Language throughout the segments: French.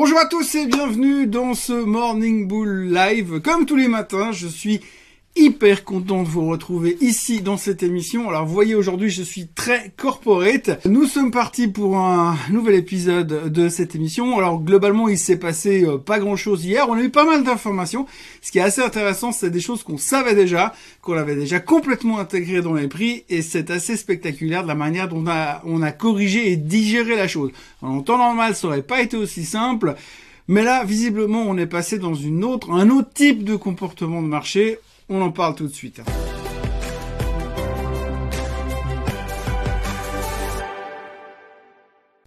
Bonjour à tous et bienvenue dans ce Morning Bull Live. Comme tous les matins, je suis hyper content de vous retrouver ici dans cette émission. Alors vous voyez aujourd'hui je suis très corporate. Nous sommes partis pour un nouvel épisode de cette émission. Alors globalement il s'est passé euh, pas grand chose hier. On a eu pas mal d'informations. Ce qui est assez intéressant c'est des choses qu'on savait déjà, qu'on avait déjà complètement intégrées dans les prix et c'est assez spectaculaire de la manière dont on a, on a corrigé et digéré la chose. En temps normal ça aurait pas été aussi simple. Mais là, visiblement, on est passé dans une autre, un autre type de comportement de marché. On en parle tout de suite.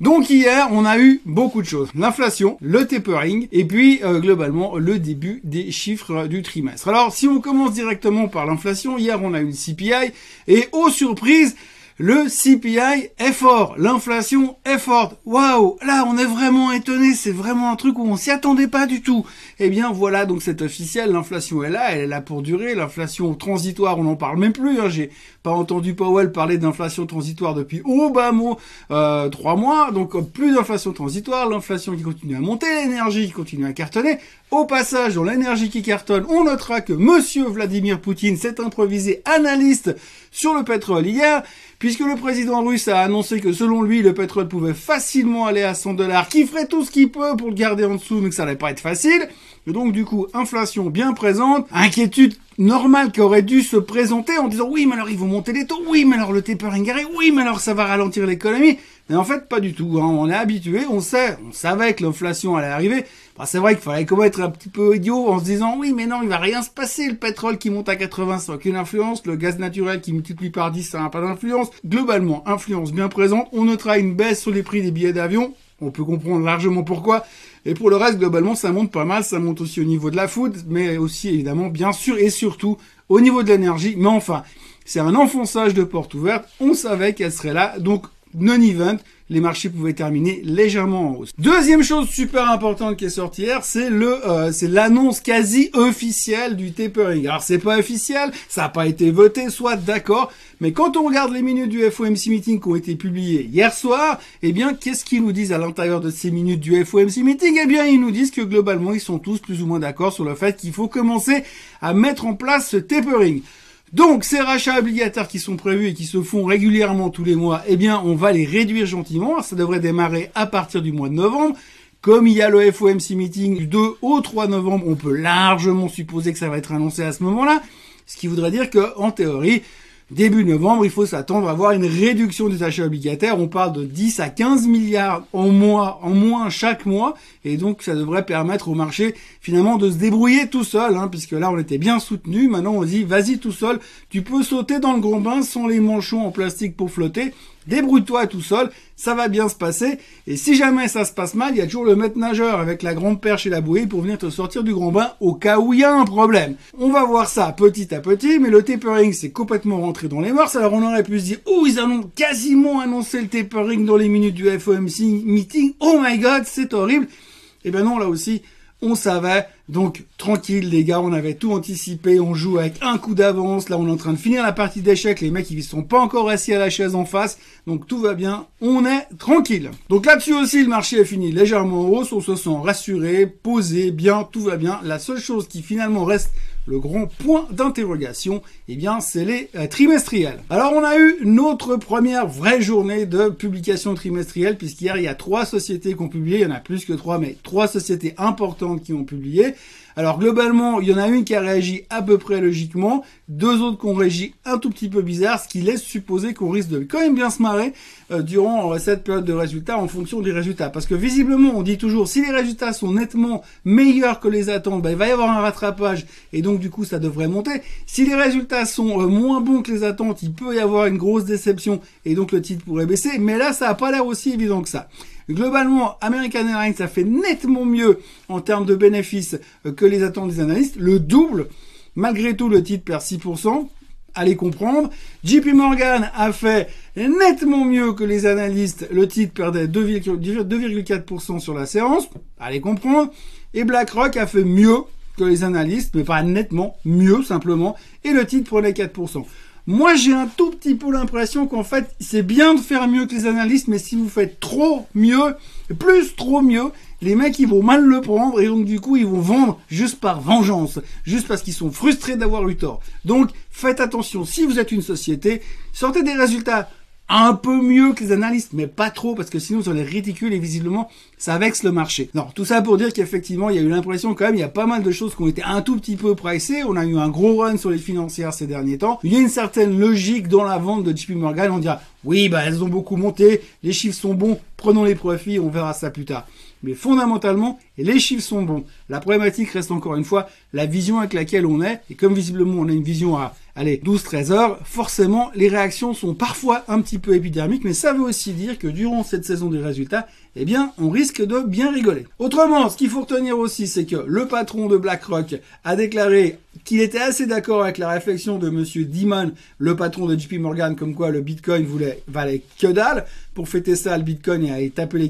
Donc hier, on a eu beaucoup de choses. L'inflation, le tapering, et puis euh, globalement le début des chiffres du trimestre. Alors si on commence directement par l'inflation, hier on a eu le CPI, et aux surprises, le CPI est fort, l'inflation est forte. Waouh, là on est vraiment étonné, c'est vraiment un truc où on s'y attendait pas du tout. Eh bien voilà, donc c'est officiel, l'inflation est là, elle est là pour durer. L'inflation transitoire, on n'en parle même plus. Hein. J'ai pas entendu Powell parler d'inflation transitoire depuis Obama euh, trois mois, donc plus d'inflation transitoire, l'inflation qui continue à monter, l'énergie qui continue à cartonner. Au passage, dans l'énergie qui cartonne, on notera que Monsieur Vladimir Poutine s'est improvisé analyste sur le pétrole hier, puisque le président russe a annoncé que selon lui, le pétrole pouvait facilement aller à 100 dollars, qui ferait tout ce qu'il peut pour le garder en dessous, mais que ça allait pas être facile. Et donc du coup, inflation bien présente, inquiétude normale qui aurait dû se présenter en disant oui, mais alors ils vont monter les taux, oui, mais alors le tapering arrive, oui, mais alors ça va ralentir l'économie. Mais en fait, pas du tout. Hein. On est habitué, on sait, on savait que l'inflation allait arriver. C'est vrai qu'il fallait être un petit peu idiot en se disant oui, mais non, il va rien se passer. Le pétrole qui monte à 80, ça n'a aucune influence. Le gaz naturel qui multiplie par 10, ça n'a pas d'influence. Globalement, influence bien présente. On notera une baisse sur les prix des billets d'avion. On peut comprendre largement pourquoi. Et pour le reste, globalement, ça monte pas mal. Ça monte aussi au niveau de la food, mais aussi évidemment, bien sûr, et surtout au niveau de l'énergie. Mais enfin, c'est un enfonçage de porte ouverte. On savait qu'elle serait là. Donc, non-event, les marchés pouvaient terminer légèrement en hausse. Deuxième chose super importante qui est sortie hier, c'est le, euh, c'est l'annonce quasi officielle du tapering. Alors c'est pas officiel, ça n'a pas été voté, soit d'accord, mais quand on regarde les minutes du FOMC meeting qui ont été publiées hier soir, eh bien qu'est-ce qu'ils nous disent à l'intérieur de ces minutes du FOMC meeting? Eh bien ils nous disent que globalement ils sont tous plus ou moins d'accord sur le fait qu'il faut commencer à mettre en place ce tapering. Donc ces rachats obligataires qui sont prévus et qui se font régulièrement tous les mois, eh bien on va les réduire gentiment. Ça devrait démarrer à partir du mois de novembre. Comme il y a le FOMC meeting du 2 au 3 novembre, on peut largement supposer que ça va être annoncé à ce moment-là. Ce qui voudrait dire que, en théorie, début novembre, il faut s'attendre à voir une réduction des achats obligataires. On parle de 10 à 15 milliards en moins chaque mois. Et donc, ça devrait permettre au marché, finalement, de se débrouiller tout seul, hein, puisque là, on était bien soutenu. Maintenant, on dit, vas-y tout seul. Tu peux sauter dans le grand bain sans les manchons en plastique pour flotter. Débrouille-toi tout seul, ça va bien se passer. Et si jamais ça se passe mal, il y a toujours le maître nageur avec la grande perche et la bouée pour venir te sortir du grand bain au cas où il y a un problème. On va voir ça petit à petit, mais le tapering c'est complètement rentré dans les mœurs. Alors on aurait pu se dire, oh ils ont quasiment annoncé le tapering dans les minutes du FOMC meeting. Oh my god, c'est horrible. Et eh ben non, là aussi, on savait. Donc tranquille les gars, on avait tout anticipé, on joue avec un coup d'avance. Là, on est en train de finir la partie d'échecs. Les mecs, ils sont pas encore assis à la chaise en face, donc tout va bien. On est tranquille. Donc là-dessus aussi, le marché a fini légèrement en hausse. On se sent rassuré, posé, bien, tout va bien. La seule chose qui finalement reste le grand point d'interrogation, eh bien, c'est les euh, trimestriels. Alors, on a eu notre première vraie journée de publication trimestrielle, puisqu'hier, il y a trois sociétés qui ont publié, il y en a plus que trois, mais trois sociétés importantes qui ont publié. Alors globalement, il y en a une qui a réagi à peu près logiquement, deux autres qui ont réagi un tout petit peu bizarre, ce qui laisse supposer qu'on risque de quand même bien se marrer euh, durant cette période de résultats en fonction des résultats. Parce que visiblement, on dit toujours, si les résultats sont nettement meilleurs que les attentes, ben, il va y avoir un rattrapage et donc du coup ça devrait monter. Si les résultats sont euh, moins bons que les attentes, il peut y avoir une grosse déception et donc le titre pourrait baisser. Mais là, ça n'a pas l'air aussi évident que ça. Globalement, American Airlines a fait nettement mieux en termes de bénéfices euh, que les attentes des analystes, le double. Malgré tout, le titre perd 6%. Allez comprendre. JP Morgan a fait nettement mieux que les analystes. Le titre perdait 2,4% sur la séance. Allez comprendre. Et BlackRock a fait mieux que les analystes, mais pas nettement, mieux simplement. Et le titre prenait 4%. Moi, j'ai un tout petit peu l'impression qu'en fait, c'est bien de faire mieux que les analystes, mais si vous faites trop mieux, plus trop mieux, les mecs ils vont mal le prendre et donc du coup ils vont vendre juste par vengeance, juste parce qu'ils sont frustrés d'avoir eu tort. Donc faites attention, si vous êtes une société, sortez des résultats un peu mieux que les analystes, mais pas trop, parce que sinon ça les ridicule et visiblement ça vexe le marché. Non, tout ça pour dire qu'effectivement il y a eu l'impression quand même, il y a pas mal de choses qui ont été un tout petit peu pricées. On a eu un gros run sur les financières ces derniers temps. Il y a une certaine logique dans la vente de JP Morgan. On dira oui, bah elles ont beaucoup monté, les chiffres sont bons, prenons les profits, on verra ça plus tard. Mais fondamentalement, les chiffres sont bons. La problématique reste encore une fois la vision avec laquelle on est. Et comme visiblement on a une vision à, allez, 12-13 heures, forcément les réactions sont parfois un petit peu épidermiques. Mais ça veut aussi dire que durant cette saison des résultats, eh bien, on risque de bien rigoler. Autrement, ce qu'il faut retenir aussi, c'est que le patron de BlackRock a déclaré qu'il était assez d'accord avec la réflexion de monsieur Dimon, le patron de JP Morgan, comme quoi le Bitcoin voulait, valait que dalle. Pour fêter ça, le Bitcoin a tapé les,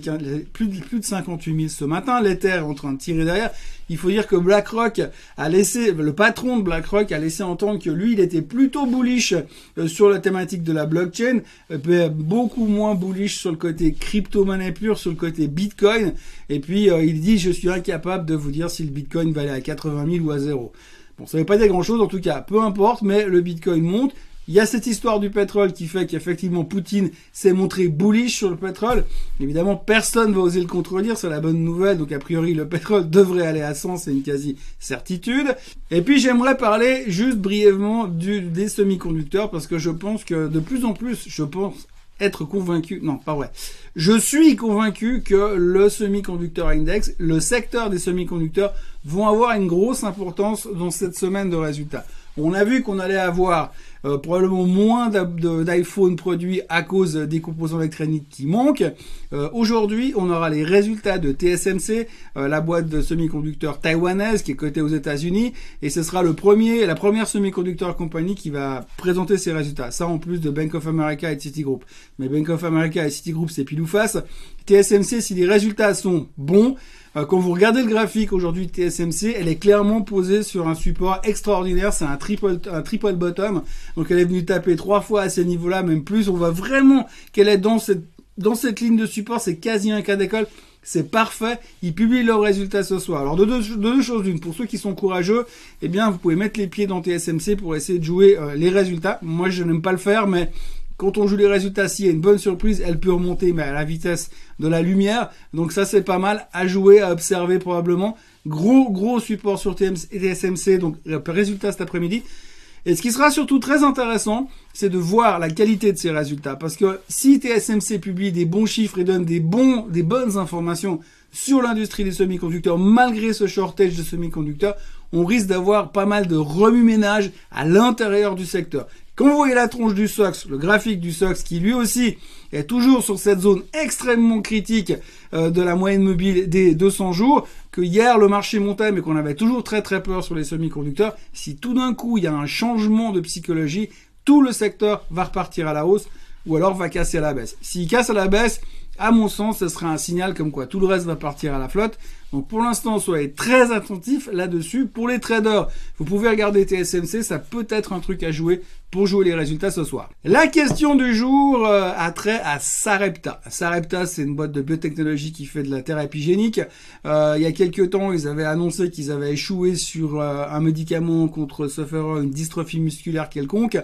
plus, de, plus de 58 000 ce matin. L'Ether est en train de tirer derrière. Il faut dire que BlackRock a laissé, le patron de BlackRock a laissé entendre que lui, il était plutôt bullish euh, sur la thématique de la blockchain, euh, beaucoup moins bullish sur le côté crypto-monnaie pure, sur le côté Bitcoin. Et puis, euh, il dit, je suis incapable de vous dire si le Bitcoin va aller à 80 000 ou à zéro. Bon, ça veut pas dire grand chose, en tout cas, peu importe, mais le Bitcoin monte. Il y a cette histoire du pétrole qui fait qu'effectivement Poutine s'est montré bullish sur le pétrole. Évidemment, personne va oser le contredire, c'est la bonne nouvelle. Donc a priori, le pétrole devrait aller à 100, c'est une quasi certitude. Et puis j'aimerais parler juste brièvement des semi-conducteurs parce que je pense que de plus en plus, je pense être convaincu, non, pas vrai. Je suis convaincu que le semi-conducteur index, le secteur des semi-conducteurs vont avoir une grosse importance dans cette semaine de résultats. On a vu qu'on allait avoir euh, probablement moins d'iPhone produits à cause des composants électroniques qui manquent. Euh, aujourd'hui, on aura les résultats de TSMC, euh, la boîte de semi-conducteurs taïwanaise qui est cotée aux États-Unis, et ce sera le premier, la première semi-conducteur compagnie qui va présenter ses résultats. Ça en plus de Bank of America et Citigroup. Mais Bank of America et Citigroup, c'est pile ou face. TSMC, si les résultats sont bons, quand vous regardez le graphique aujourd'hui de TSMC, elle est clairement posée sur un support extraordinaire. C'est un triple, un triple bottom. Donc elle est venue taper trois fois à ces niveaux-là, même plus. On voit vraiment qu'elle est dans cette, dans cette ligne de support. C'est quasi un cas d'école. C'est parfait. Ils publient leurs résultats ce soir. Alors de deux, de deux choses d'une. Pour ceux qui sont courageux, eh bien vous pouvez mettre les pieds dans TSMC pour essayer de jouer euh, les résultats. Moi je n'aime pas le faire, mais quand on joue les résultats, s'il y a une bonne surprise, elle peut remonter mais à la vitesse de la lumière. Donc ça c'est pas mal à jouer, à observer probablement. Gros gros support sur TSMC, donc résultat cet après-midi. Et ce qui sera surtout très intéressant, c'est de voir la qualité de ces résultats. Parce que si TSMC publie des bons chiffres et donne des, bons, des bonnes informations sur l'industrie des semi-conducteurs, malgré ce shortage de semi-conducteurs, on risque d'avoir pas mal de remue-ménage à l'intérieur du secteur. Quand vous voyez la tronche du SOX, le graphique du SOX qui lui aussi est toujours sur cette zone extrêmement critique euh, de la moyenne mobile des 200 jours, que hier le marché montait mais qu'on avait toujours très très peur sur les semi-conducteurs, si tout d'un coup il y a un changement de psychologie, tout le secteur va repartir à la hausse ou alors va casser à la baisse. S'il casse à la baisse, à mon sens, ce sera un signal comme quoi tout le reste va partir à la flotte. Donc pour l'instant, soyez très attentifs là-dessus. Pour les traders, vous pouvez regarder TSMC, ça peut être un truc à jouer pour jouer les résultats ce soir. La question du jour euh, a trait à Sarepta. Sarepta, c'est une boîte de biotechnologie qui fait de la thérapie génique. Euh, il y a quelques temps, ils avaient annoncé qu'ils avaient échoué sur euh, un médicament contre sufferer une dystrophie musculaire quelconque.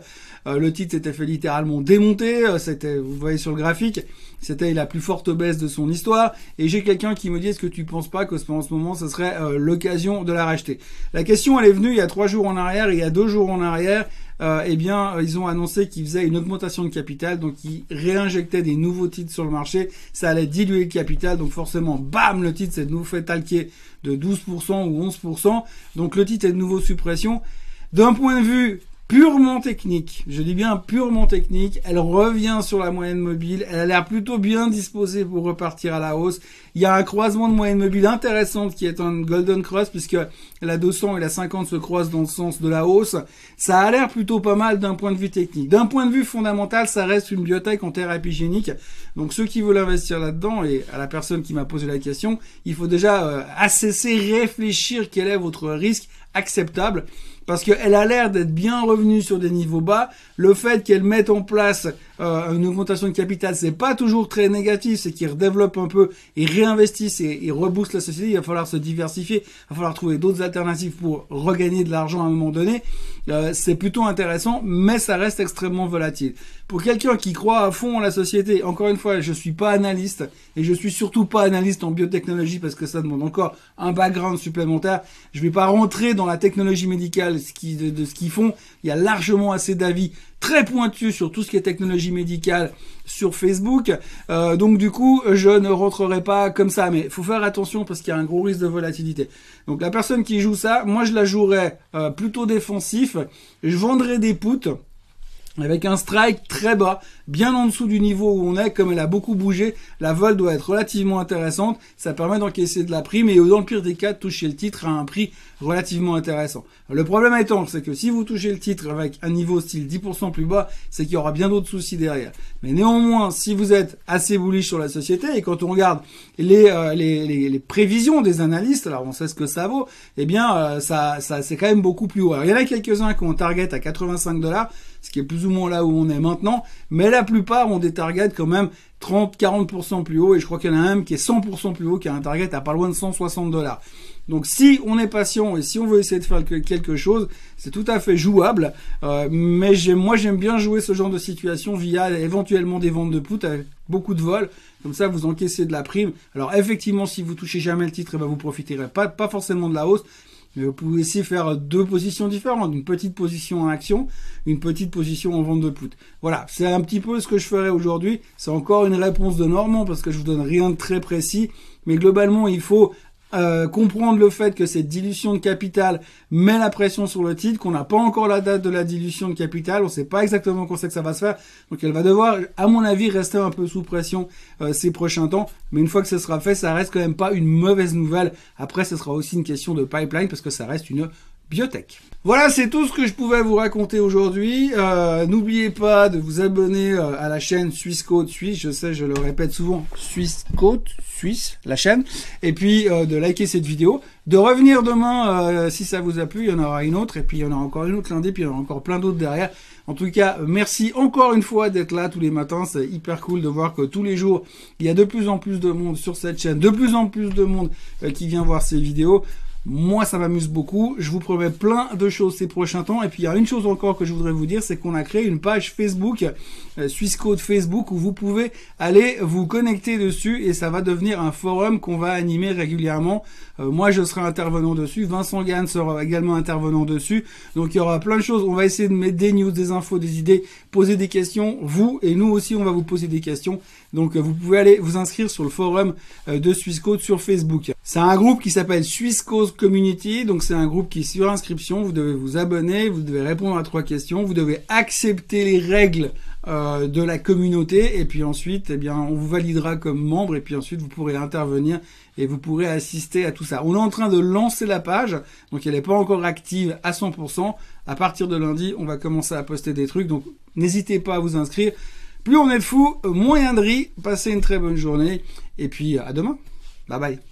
le titre s'était fait littéralement démonter. C'était, vous voyez sur le graphique, c'était la plus forte baisse de son histoire. Et j'ai quelqu'un qui me dit, est-ce que tu penses pas qu'en ce moment, ce serait l'occasion de la racheter La question, elle est venue il y a trois jours en arrière il y a deux jours en arrière euh, eh bien, euh, ils ont annoncé qu'ils faisaient une augmentation de capital, donc ils réinjectaient des nouveaux titres sur le marché. Ça allait diluer le capital, donc forcément, bam, le titre s'est de nouveau fait talquer de 12% ou 11%. Donc le titre est de nouveau suppression. D'un point de vue purement technique, je dis bien purement technique, elle revient sur la moyenne mobile, elle a l'air plutôt bien disposée pour repartir à la hausse. Il y a un croisement de moyenne mobile intéressante qui est un golden cross puisque la 200 et la 50 se croisent dans le sens de la hausse. Ça a l'air plutôt pas mal d'un point de vue technique. D'un point de vue fondamental, ça reste une biotech en thérapie génique. Donc ceux qui veulent investir là-dedans et à la personne qui m'a posé la question, il faut déjà euh, réfléchir quel est votre risque acceptable parce qu'elle a l'air d'être bien revenue sur des niveaux bas. Le fait qu'elle mette en place euh, une augmentation de capital, c'est pas toujours très négatif, c'est qu'ils redéveloppent un peu, ils réinvestissent et ils reboostent la société. Il va falloir se diversifier, il va falloir trouver d'autres alternatives pour regagner de l'argent à un moment donné. Euh, c'est plutôt intéressant, mais ça reste extrêmement volatile. Pour quelqu'un qui croit à fond en la société, encore une fois, je suis pas analyste et je suis surtout pas analyste en biotechnologie parce que ça demande encore un background supplémentaire. Je vais pas rentrer dans la technologie médicale de, ce qu'ils font. Il y a largement assez d'avis très pointus sur tout ce qui est technologie médicale sur Facebook. Euh, donc du coup, je ne rentrerai pas comme ça. Mais faut faire attention parce qu'il y a un gros risque de volatilité. Donc la personne qui joue ça, moi je la jouerais euh, plutôt défensif. Je vendrais des poutres avec un strike très bas, bien en dessous du niveau où on est, comme elle a beaucoup bougé, la vol doit être relativement intéressante, ça permet d'encaisser de la prime et dans le pire des cas de toucher le titre à un prix relativement intéressant. Le problème étant, c'est que si vous touchez le titre avec un niveau style 10% plus bas, c'est qu'il y aura bien d'autres soucis derrière. Mais néanmoins, si vous êtes assez bullish sur la société, et quand on regarde les, euh, les, les, prévisions des analystes, alors on sait ce que ça vaut, eh bien, euh, ça, ça c'est quand même beaucoup plus haut. Alors, il y en a quelques-uns qui ont target à 85 dollars, ce qui est plus ou moins là où on est maintenant, mais la plupart ont des targets quand même 30-40% plus haut, et je crois qu'il y en a un qui est 100% plus haut, qui a un target à pas loin de 160 dollars. Donc si on est patient et si on veut essayer de faire quelque chose, c'est tout à fait jouable. Euh, mais moi j'aime bien jouer ce genre de situation via éventuellement des ventes de put avec beaucoup de vols. Comme ça vous encaissez de la prime. Alors effectivement si vous touchez jamais le titre, eh ben, vous profiterez pas forcément de la hausse. Mais vous pouvez aussi faire deux positions différentes, une petite position en action, une petite position en vente de put. Voilà, c'est un petit peu ce que je ferai aujourd'hui. C'est encore une réponse de Normand parce que je vous donne rien de très précis. Mais globalement, il faut euh, comprendre le fait que cette dilution de capital met la pression sur le titre, qu'on n'a pas encore la date de la dilution de capital, on ne sait pas exactement quand c'est que ça va se faire, donc elle va devoir, à mon avis, rester un peu sous pression euh, ces prochains temps, mais une fois que ce sera fait, ça reste quand même pas une mauvaise nouvelle. Après, ce sera aussi une question de pipeline parce que ça reste une biotech. Voilà, c'est tout ce que je pouvais vous raconter aujourd'hui. Euh, n'oubliez pas de vous abonner euh, à la chaîne Suisse Côte Suisse. Je sais, je le répète souvent, Suisse Côte Suisse, la chaîne. Et puis euh, de liker cette vidéo, de revenir demain si ça vous a plu. Il y en aura une autre, et puis il y en aura encore une autre lundi, puis il y en aura encore plein d'autres derrière. En tout cas, merci encore une fois d'être là tous les matins. C'est hyper cool de voir que tous les jours, il y a de plus en plus de monde sur cette chaîne, de plus en plus de monde qui vient voir ces vidéos. Moi, ça m'amuse beaucoup. Je vous promets plein de choses ces prochains temps. Et puis, il y a une chose encore que je voudrais vous dire, c'est qu'on a créé une page Facebook, Suisse Code Facebook, où vous pouvez aller vous connecter dessus et ça va devenir un forum qu'on va animer régulièrement. Euh, moi, je serai intervenant dessus. Vincent Gann sera également intervenant dessus. Donc, il y aura plein de choses. On va essayer de mettre des news, des infos, des idées, poser des questions. Vous et nous aussi, on va vous poser des questions. Donc, euh, vous pouvez aller vous inscrire sur le forum de Suisse Code sur Facebook. C'est un groupe qui s'appelle Suisse Community. Donc c'est un groupe qui est sur inscription. Vous devez vous abonner, vous devez répondre à trois questions, vous devez accepter les règles euh, de la communauté et puis ensuite, eh bien, on vous validera comme membre et puis ensuite vous pourrez intervenir et vous pourrez assister à tout ça. On est en train de lancer la page, donc elle n'est pas encore active à 100%. À partir de lundi, on va commencer à poster des trucs, donc n'hésitez pas à vous inscrire. Plus on est de fous, moins y a de riz. Passez une très bonne journée et puis à demain. Bye bye.